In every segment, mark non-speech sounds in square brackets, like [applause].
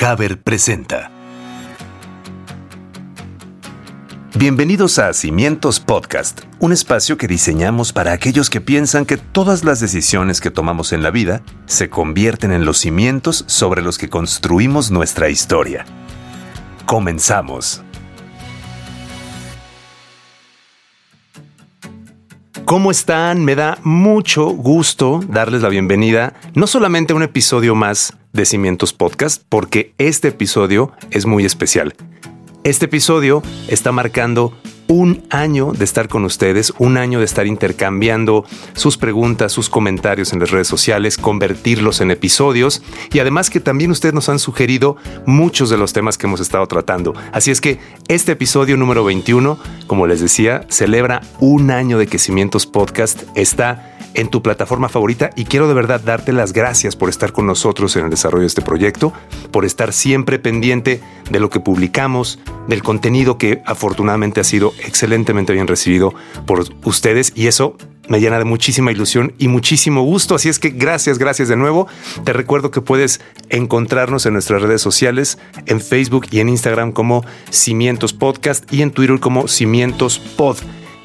Haber presenta. Bienvenidos a Cimientos Podcast, un espacio que diseñamos para aquellos que piensan que todas las decisiones que tomamos en la vida se convierten en los cimientos sobre los que construimos nuestra historia. Comenzamos. ¿Cómo están? Me da mucho gusto darles la bienvenida, no solamente a un episodio más de Cimientos Podcast, porque este episodio es muy especial. Este episodio está marcando un año de estar con ustedes, un año de estar intercambiando sus preguntas, sus comentarios en las redes sociales, convertirlos en episodios y además que también ustedes nos han sugerido muchos de los temas que hemos estado tratando. Así es que este episodio número 21, como les decía, celebra un año de que Cimientos Podcast está en tu plataforma favorita y quiero de verdad darte las gracias por estar con nosotros en el desarrollo de este proyecto, por estar siempre pendiente de lo que publicamos, del contenido que afortunadamente ha sido excelentemente bien recibido por ustedes y eso me llena de muchísima ilusión y muchísimo gusto. Así es que gracias, gracias de nuevo. Te recuerdo que puedes encontrarnos en nuestras redes sociales, en Facebook y en Instagram como Cimientos Podcast y en Twitter como Cimientos Pod.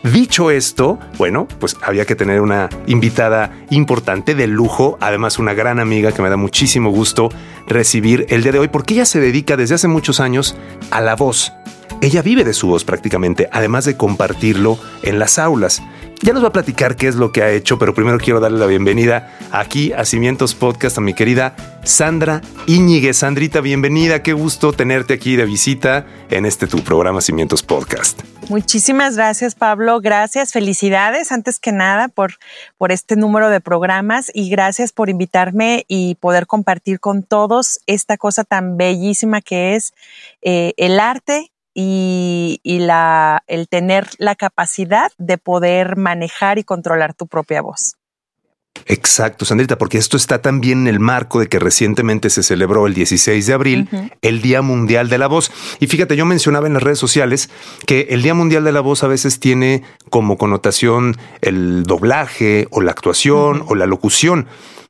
Dicho esto, bueno, pues había que tener una invitada importante de lujo, además una gran amiga que me da muchísimo gusto recibir el día de hoy, porque ella se dedica desde hace muchos años a la voz. Ella vive de su voz prácticamente, además de compartirlo en las aulas. Ya nos va a platicar qué es lo que ha hecho, pero primero quiero darle la bienvenida aquí a Cimientos Podcast a mi querida Sandra Íñiguez. Sandrita, bienvenida. Qué gusto tenerte aquí de visita en este tu programa Cimientos Podcast. Muchísimas gracias, Pablo. Gracias, felicidades antes que nada por, por este número de programas y gracias por invitarme y poder compartir con todos esta cosa tan bellísima que es eh, el arte y, la, el tener la capacidad de poder manejar y controlar tu propia voz. Exacto, Sandrita, porque esto está también en el marco de que recientemente se celebró el 16 de abril el Día Mundial de la Voz. Y fíjate, yo mencionaba en las redes sociales que el Día Mundial de la Voz a veces tiene como connotación el doblaje o la actuación o la locución,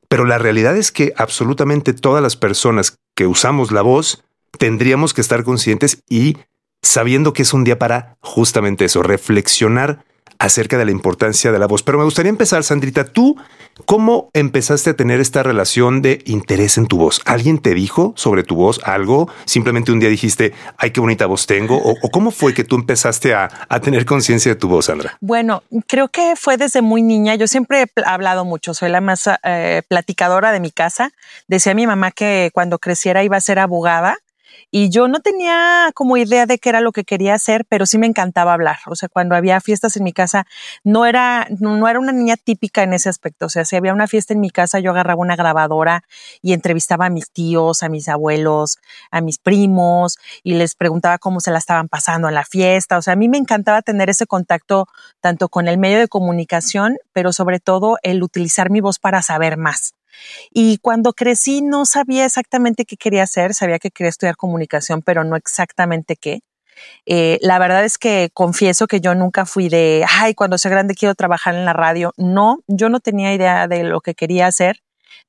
pero la realidad es que absolutamente todas las personas que usamos la voz tendríamos que estar conscientes y sabiendo que es un día para justamente eso, reflexionar acerca de la importancia de la voz. Pero me gustaría empezar, Sandrita, tú, ¿cómo empezaste a tener esta relación de interés en tu voz? ¿Alguien te dijo sobre tu voz algo? ¿Simplemente un día dijiste, ay, qué bonita voz tengo? ¿O, cómo fue que tú empezaste a, tener conciencia de tu voz, Sandra? Bueno, creo que fue desde muy niña. Yo siempre he hablado mucho, soy la más eh, platicadora de mi casa. Decía mi mamá que cuando creciera iba a ser abogada y yo no tenía como idea de qué era lo que quería hacer, pero sí me encantaba hablar. O sea, cuando había fiestas en mi casa, no era, no era una niña típica en ese aspecto. O sea, si había una fiesta en mi casa, yo agarraba una grabadora y entrevistaba a mis tíos, a mis abuelos, a mis primos y les preguntaba cómo se la estaban pasando en la fiesta. O sea, a mí me encantaba tener ese contacto tanto con el medio de comunicación, pero sobre todo el utilizar mi voz para saber más. Y cuando crecí no sabía exactamente qué quería hacer, sabía que quería estudiar comunicación, pero no exactamente qué. Eh, la verdad es que confieso que yo nunca fui de, ay, cuando sea grande quiero trabajar en la radio. No, yo no tenía idea de lo que quería hacer,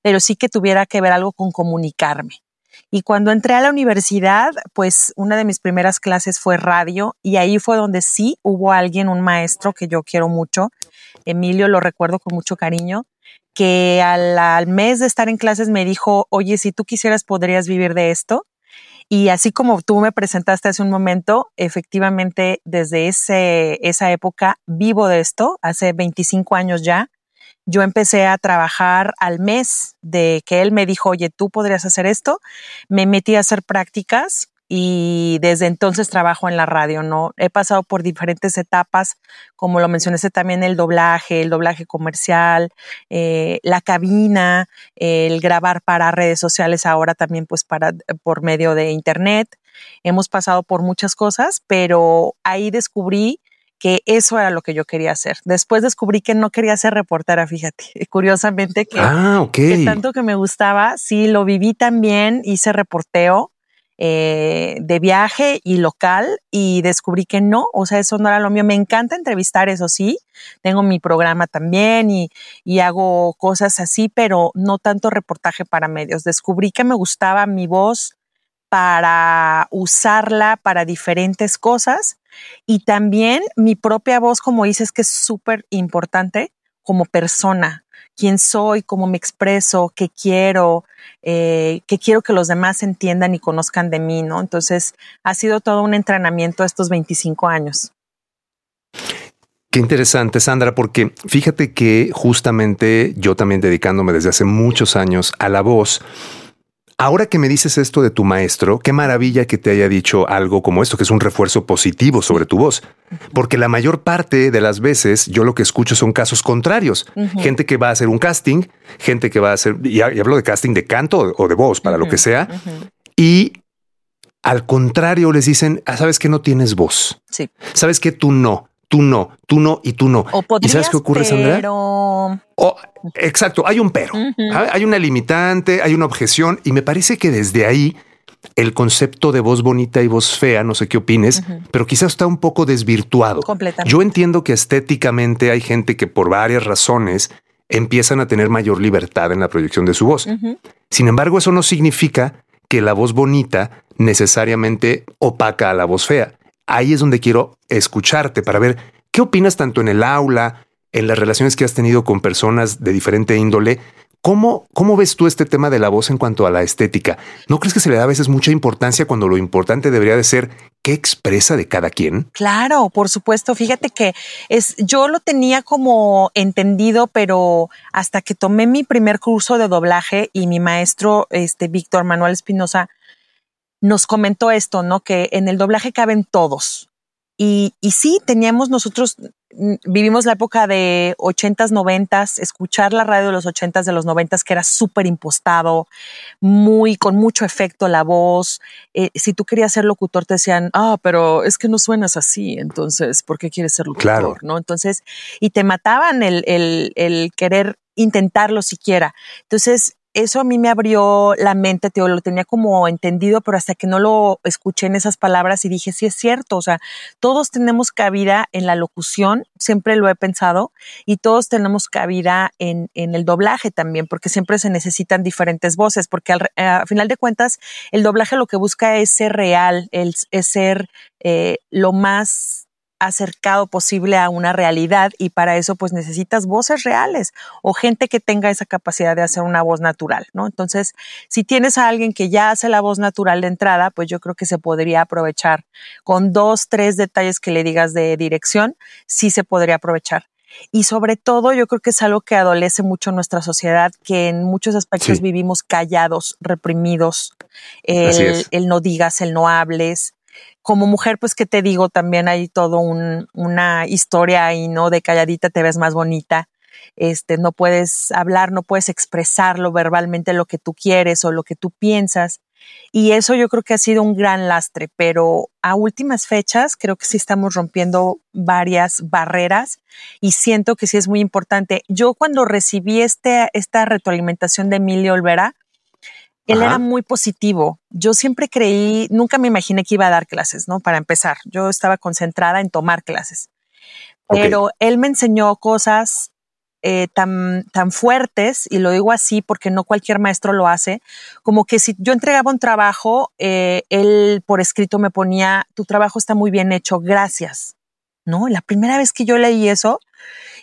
pero sí que tuviera que ver algo con comunicarme. Y cuando entré a la universidad, pues una de mis primeras clases fue radio y ahí fue donde sí hubo alguien, un maestro que yo quiero mucho, Emilio, lo recuerdo con mucho cariño, que al, mes de estar en clases me dijo, oye, si tú quisieras, podrías vivir de esto. Y así como tú me presentaste hace un momento, efectivamente, desde ese, esa época vivo de esto, hace 25 años ya. Yo empecé a trabajar al mes de que él me dijo, oye, tú podrías hacer esto. Me metí a hacer prácticas y desde entonces trabajo en la radio, ¿no? He pasado por diferentes etapas, como lo mencioné también el doblaje, el doblaje comercial, eh, la cabina, el grabar para redes sociales ahora también pues para por medio de internet. Hemos pasado por muchas cosas, pero ahí descubrí que eso era lo que yo quería hacer. Después descubrí que no quería ser reportera, fíjate, [laughs] curiosamente que, ah, que tanto que me gustaba, sí, lo viví también, hice reporteo, eh, de viaje y local y descubrí que no, o sea, eso no era lo mío. Me encanta entrevistar, eso sí, tengo mi programa también y, y hago cosas así, pero no tanto reportaje para medios. Descubrí que me gustaba mi voz para usarla para diferentes cosas y también mi propia voz, como dices, que es súper importante como persona, quién soy, cómo me expreso, qué quiero, eh, qué quiero que los demás entiendan y conozcan de mí, ¿no? Entonces, ha sido todo un entrenamiento estos 25 años. Qué interesante, Sandra, porque fíjate que justamente yo también dedicándome desde hace muchos años a la voz, Ahora que me dices esto de tu maestro, qué maravilla que te haya dicho algo como esto, que es un refuerzo positivo sobre tu voz. Porque la mayor parte de las veces yo lo que escucho son casos contrarios. Gente que va a hacer un casting, gente que va a hacer, y hablo de casting de canto o de voz, para lo que sea, y al contrario les dicen, ah, sabes que no tienes voz. Sí. Sabes que tú no tú no, tú no y tú no. ¿Y sabes qué ocurre, Sandra? Pero... exacto, hay un pero, hay una limitante, hay una objeción y me parece que desde ahí el concepto de voz bonita y voz fea, no sé qué opines, pero quizás está un poco desvirtuado. Yo entiendo que estéticamente hay gente que por varias razones empiezan a tener mayor libertad en la proyección de su voz. Sin embargo, eso no significa que la voz bonita necesariamente opaca a la voz fea ahí es donde quiero escucharte para ver qué opinas tanto en el aula, en las relaciones que has tenido con personas de diferente índole. ¿Cómo, ¿Cómo ves tú este tema de la voz en cuanto a la estética? ¿No crees que se le da a veces mucha importancia cuando lo importante debería de ser qué expresa de cada quien? Claro, por supuesto. Fíjate que es, yo lo tenía como entendido, pero hasta que tomé mi primer curso de doblaje y mi maestro, este Víctor Manuel Espinosa, nos comentó esto, ¿no? Que en el doblaje caben todos. Y, y sí, teníamos nosotros, mm, vivimos la época de 80s, 90s, escuchar la radio de los 80s, de los 90s, que era súper impostado, muy, con mucho efecto la voz. Eh, si tú querías ser locutor, te decían, ah, pero es que no suenas así, entonces, ¿por qué quieres ser locutor? Claro. ¿No? Entonces, y te mataban el, el, el querer intentarlo siquiera. Entonces, eso a mí me abrió la mente, tío, lo tenía como entendido, pero hasta que no lo escuché en esas palabras y dije, sí es cierto, o sea, todos tenemos cabida en la locución, siempre lo he pensado, y todos tenemos cabida en, en el doblaje también, porque siempre se necesitan diferentes voces, porque al, final de cuentas, el doblaje lo que busca es ser real, es ser eh, lo más acercado posible a una realidad y para eso pues necesitas voces reales o gente que tenga esa capacidad de hacer una voz natural, ¿no? Entonces, si tienes a alguien que ya hace la voz natural de entrada, pues yo creo que se podría aprovechar con dos, tres detalles que le digas de dirección, sí se podría aprovechar. Y sobre todo, yo creo que es algo que adolece mucho nuestra sociedad, que en muchos aspectos vivimos callados, reprimidos, el, el, no digas, el no hables, como mujer, pues que te digo, también hay todo un, una historia ahí, ¿no? De calladita te ves más bonita. Este, no puedes hablar, no puedes expresarlo verbalmente lo que tú quieres o lo que tú piensas. Y eso yo creo que ha sido un gran lastre, pero a últimas fechas creo que sí estamos rompiendo varias barreras y siento que sí es muy importante. Yo cuando recibí este, esta retroalimentación de Emilio Olvera, él era muy positivo. Yo siempre creí, nunca me imaginé que iba a dar clases, ¿no? Para empezar, yo estaba concentrada en tomar clases. Pero él me enseñó cosas eh, tan, tan fuertes, y lo digo así porque no cualquier maestro lo hace, como que si yo entregaba un trabajo, eh, él por escrito me ponía, tu trabajo está muy bien hecho, gracias. ¿No? La primera vez que yo leí eso,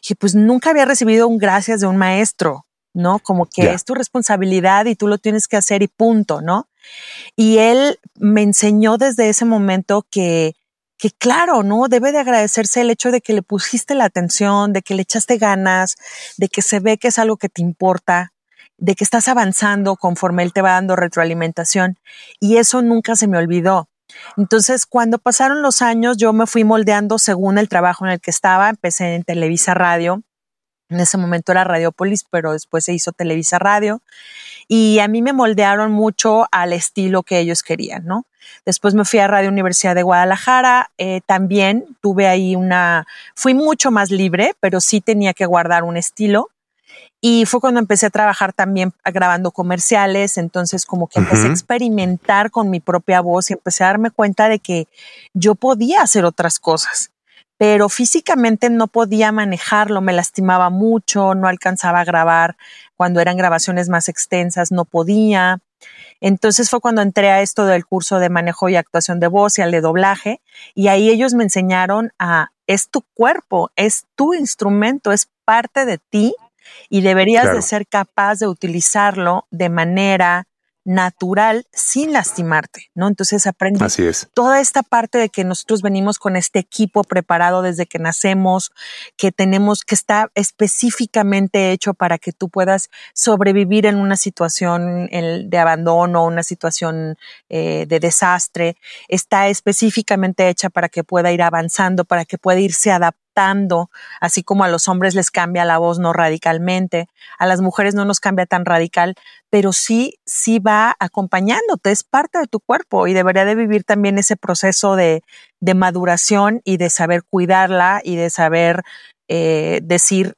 dije, pues nunca había recibido un gracias de un maestro. ¿No? Como que es tu responsabilidad y tú lo tienes que hacer y punto, ¿no? Y él me enseñó desde ese momento que, que claro, ¿no? Debe de agradecerse el hecho de que le pusiste la atención, de que le echaste ganas, de que se ve que es algo que te importa, de que estás avanzando conforme él te va dando retroalimentación. Y eso nunca se me olvidó. Entonces, cuando pasaron los años, yo me fui moldeando según el trabajo en el que estaba. Empecé en Televisa Radio, en ese momento era Radiopolis, pero después se hizo Televisa Radio. Y a mí me moldearon mucho al estilo que ellos querían, ¿no? Después me fui a Radio Universidad de Guadalajara. Eh, también tuve ahí una, fui mucho más libre, pero sí tenía que guardar un estilo. Y fue cuando empecé a trabajar también grabando comerciales, entonces como que empecé a experimentar con mi propia voz y empecé a darme cuenta de que yo podía hacer otras cosas pero físicamente no podía manejarlo, me lastimaba mucho, no alcanzaba a grabar cuando eran grabaciones más extensas, no podía. Entonces fue cuando entré a esto del curso de manejo y actuación de voz y al de doblaje, y ahí ellos me enseñaron a, es tu cuerpo, es tu instrumento, es parte de ti y deberías de ser capaz de utilizarlo de manera natural sin lastimarte, ¿no? Entonces aprendí Así es. toda esta parte de que nosotros venimos con este equipo preparado desde que nacemos, que tenemos, que está específicamente hecho para que tú puedas sobrevivir en una situación de abandono, una situación eh, de desastre, está específicamente hecha para que pueda ir avanzando, para que pueda irse adaptando así como a los hombres les cambia la voz no radicalmente, a las mujeres no nos cambia tan radical, pero sí, sí va acompañándote, es parte de tu cuerpo y debería de vivir también ese proceso de, de maduración y de saber cuidarla y de saber eh, decir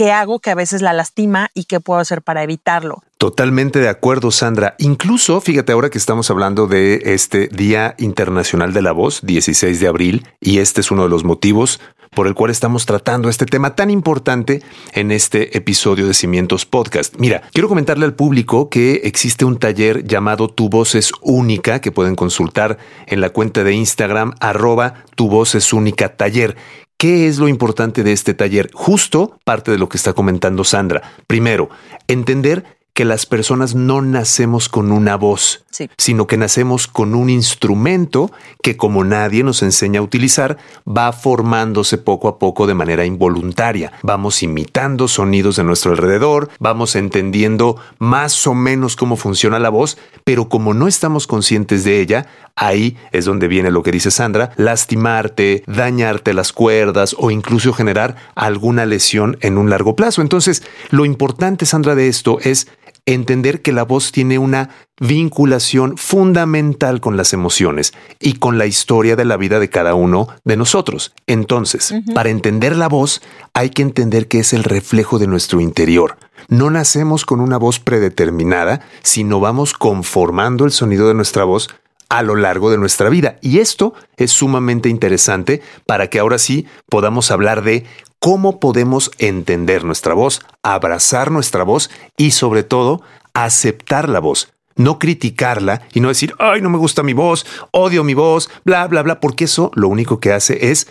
qué hago que a veces la lastima y qué puedo hacer para evitarlo. Totalmente de acuerdo, Sandra. Incluso, fíjate ahora que estamos hablando de este Día Internacional de la Voz, 16 de abril, y este es uno de los motivos por el cual estamos tratando este tema tan importante en este episodio de Cimientos Podcast. Mira, quiero comentarle al público que existe un taller llamado Tu Voz es Única que pueden consultar en la cuenta de Instagram arroba Tu Voz es Única Taller. ¿Qué es lo importante de este taller? Justo parte de lo que está comentando Sandra. Primero, entender que las personas no nacemos con una voz, sino que nacemos con un instrumento que como nadie nos enseña a utilizar, va formándose poco a poco de manera involuntaria. Vamos imitando sonidos de nuestro alrededor, vamos entendiendo más o menos cómo funciona la voz, pero como no estamos conscientes de ella, ahí es donde viene lo que dice Sandra, lastimarte, dañarte las cuerdas o incluso generar alguna lesión en un largo plazo. Entonces, lo importante, Sandra, de esto es entender que la voz tiene una vinculación fundamental con las emociones y con la historia de la vida de cada uno de nosotros. Entonces, para entender la voz, hay que entender que es el reflejo de nuestro interior. No nacemos con una voz predeterminada, sino vamos conformando el sonido de nuestra voz a lo largo de nuestra vida. Y esto es sumamente interesante para que ahora sí podamos hablar de cómo podemos entender nuestra voz, abrazar nuestra voz y sobre todo aceptar la voz. No criticarla y no decir, ay, no me gusta mi voz, odio mi voz, bla, bla, bla, porque eso lo único que hace es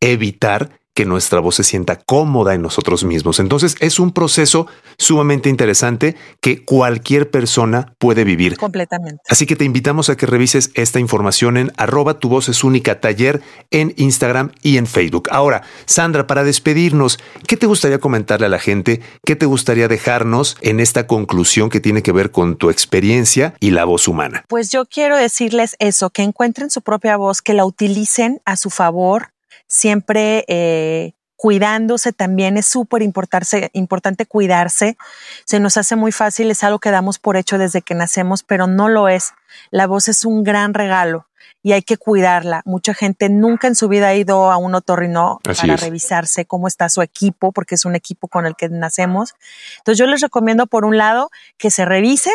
evitar que nuestra voz se sienta cómoda en nosotros mismos. Entonces es un proceso sumamente interesante que cualquier persona puede vivir. Completamente. Así que te invitamos a que revises esta información en arroba tu voz es única taller en Instagram y en Facebook. Ahora, Sandra, para despedirnos, ¿qué te gustaría comentarle a la gente? ¿Qué te gustaría dejarnos en esta conclusión que tiene que ver con tu experiencia y la voz humana? Pues yo quiero decirles eso, que encuentren su propia voz, que la utilicen a su favor, siempre eh, cuidándose también es súper importante cuidarse. Se nos hace muy fácil, es algo que damos por hecho desde que nacemos, pero no lo es. La voz es un gran regalo y hay que cuidarla. Mucha gente nunca en su vida ha ido a un otorrino para revisarse cómo está su equipo, porque es un equipo con el que nacemos. Entonces yo les recomiendo, por un lado, que se revisen.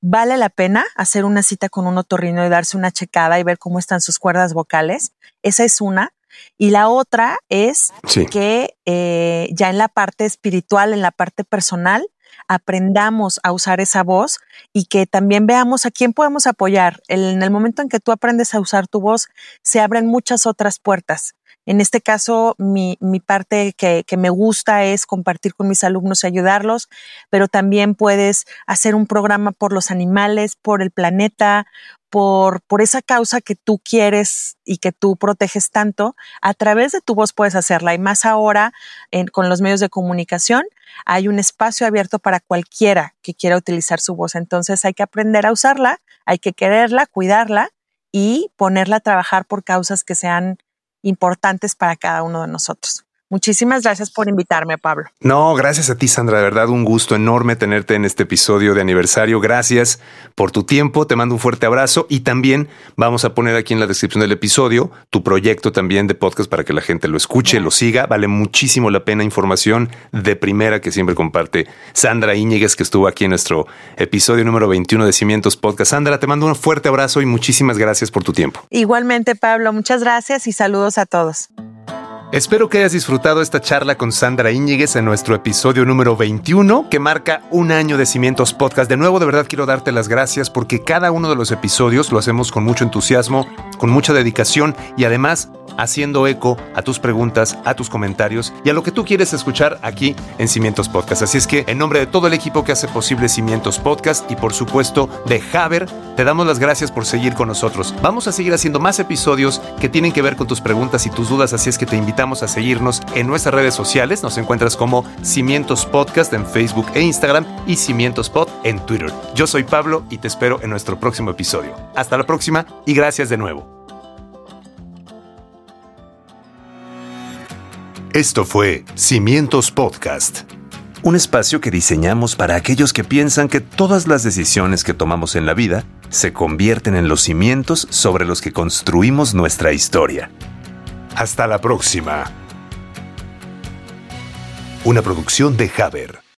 Vale la pena hacer una cita con un otorrino y darse una checada y ver cómo están sus cuerdas vocales. Esa es una. Y la otra es que eh, ya en la parte espiritual, en la parte personal, aprendamos a usar esa voz y que también veamos a quién podemos apoyar. En el momento en que tú aprendes a usar tu voz, se abren muchas otras puertas. En este caso, mi, mi parte que, que, me gusta es compartir con mis alumnos y ayudarlos, pero también puedes hacer un programa por los animales, por el planeta, por, por esa causa que tú quieres y que tú proteges tanto, a través de tu voz puedes hacerla. Y más ahora con los medios de comunicación, hay un espacio abierto para cualquiera que quiera utilizar su voz. Entonces hay que aprender a usarla, hay que quererla, cuidarla y ponerla a trabajar por causas que sean importantes para cada uno de nosotros. Muchísimas gracias por invitarme, Pablo. No, gracias a ti, Sandra. De verdad, un gusto enorme tenerte en este episodio de aniversario. Gracias por tu tiempo. Te mando un fuerte abrazo y también vamos a poner aquí en la descripción del episodio tu proyecto también de podcast para que la gente lo escuche, lo siga. Vale muchísimo la pena información de primera que siempre comparte Sandra Íñiguez, que estuvo aquí en nuestro episodio número 21 de Cimientos Podcast. Sandra, te mando un fuerte abrazo y muchísimas gracias por tu tiempo. Igualmente, Pablo. Muchas gracias y saludos a todos. Espero que hayas disfrutado esta charla con Sandra Íñiguez en nuestro episodio número 21, que marca un año de Cimientos Podcast. De nuevo, de verdad quiero darte las gracias porque cada uno de los episodios lo hacemos con mucho entusiasmo, con mucha dedicación y además haciendo eco a tus preguntas, a tus comentarios y a lo que tú quieres escuchar aquí en Cimientos Podcast. Así es que en nombre de todo el equipo que hace posible Cimientos Podcast y por supuesto de Haber, te damos las gracias por seguir con nosotros. Vamos a seguir haciendo más episodios que tienen que ver con tus preguntas y tus dudas, así es que te invitamos a seguirnos en nuestras redes sociales. Nos encuentras como Cimientos Podcast en Facebook e Instagram y Cimientos Pod en Twitter. Yo soy Pablo y te espero en nuestro próximo episodio. Hasta la próxima y gracias de nuevo. Esto fue Cimientos Podcast, un espacio que diseñamos para aquellos que piensan que todas las decisiones que tomamos en la vida se convierten en los cimientos sobre los que construimos nuestra historia. Hasta la próxima. Una producción de Haber.